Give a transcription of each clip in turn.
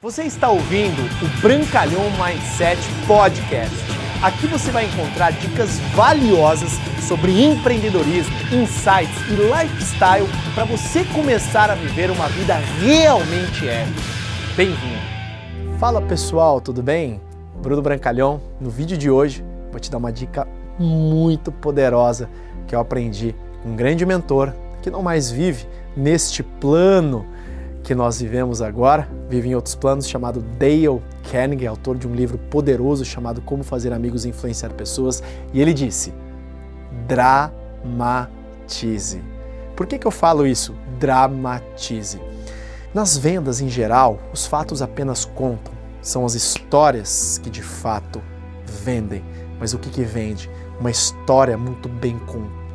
Você está ouvindo o Brancalhão Mindset Podcast. Aqui você vai encontrar dicas valiosas sobre empreendedorismo, insights e lifestyle para você começar a viver uma vida realmente épica. Bem-vindo! Fala pessoal, tudo bem? Bruno Brancalhão. No vídeo de hoje vou te dar uma dica muito poderosa que eu aprendi com um grande mentor que não mais vive neste plano que nós vivemos agora, vive em outros planos, chamado Dale Carnegie, autor de um livro poderoso chamado Como Fazer Amigos e Influenciar Pessoas, e ele disse: dramatize. Por que, que eu falo isso? Dramatize. Nas vendas em geral, os fatos apenas contam, são as histórias que de fato vendem. Mas o que, que vende? Uma história muito bem contada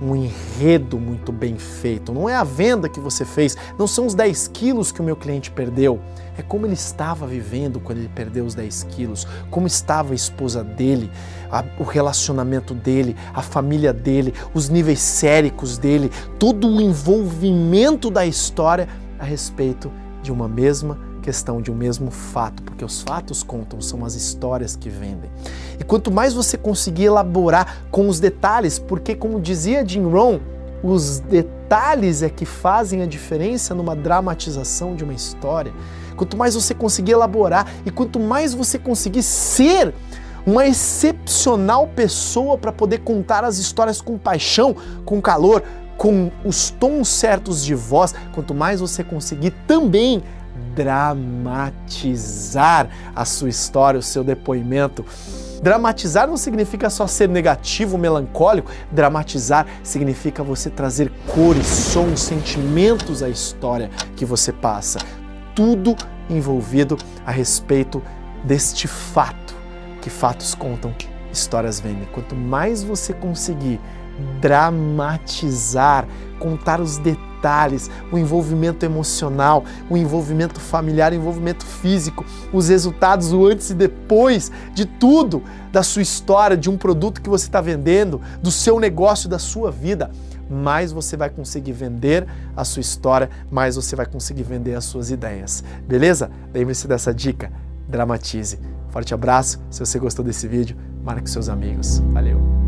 um enredo muito bem feito. Não é a venda que você fez, não são os 10 quilos que o meu cliente perdeu. É como ele estava vivendo quando ele perdeu os 10 quilos, como estava a esposa dele, a, o relacionamento dele, a família dele, os níveis séricos dele, todo o envolvimento da história a respeito de uma mesma questão de um mesmo fato, porque os fatos contam, são as histórias que vendem. E quanto mais você conseguir elaborar com os detalhes, porque como dizia Jim Rohn, os detalhes é que fazem a diferença numa dramatização de uma história. Quanto mais você conseguir elaborar e quanto mais você conseguir ser uma excepcional pessoa para poder contar as histórias com paixão, com calor, com os tons certos de voz, quanto mais você conseguir também dramatizar a sua história, o seu depoimento. Dramatizar não significa só ser negativo, melancólico. Dramatizar significa você trazer cores, sons, sentimentos à história que você passa. Tudo envolvido a respeito deste fato, que fatos contam, histórias vendem. Quanto mais você conseguir dramatizar, contar os detalhes, o envolvimento emocional, o envolvimento familiar, o envolvimento físico, os resultados, o antes e depois de tudo, da sua história, de um produto que você está vendendo, do seu negócio, da sua vida. Mais você vai conseguir vender a sua história, mais você vai conseguir vender as suas ideias. Beleza? Lembre-se dessa dica. Dramatize. Forte abraço. Se você gostou desse vídeo, marque seus amigos. Valeu!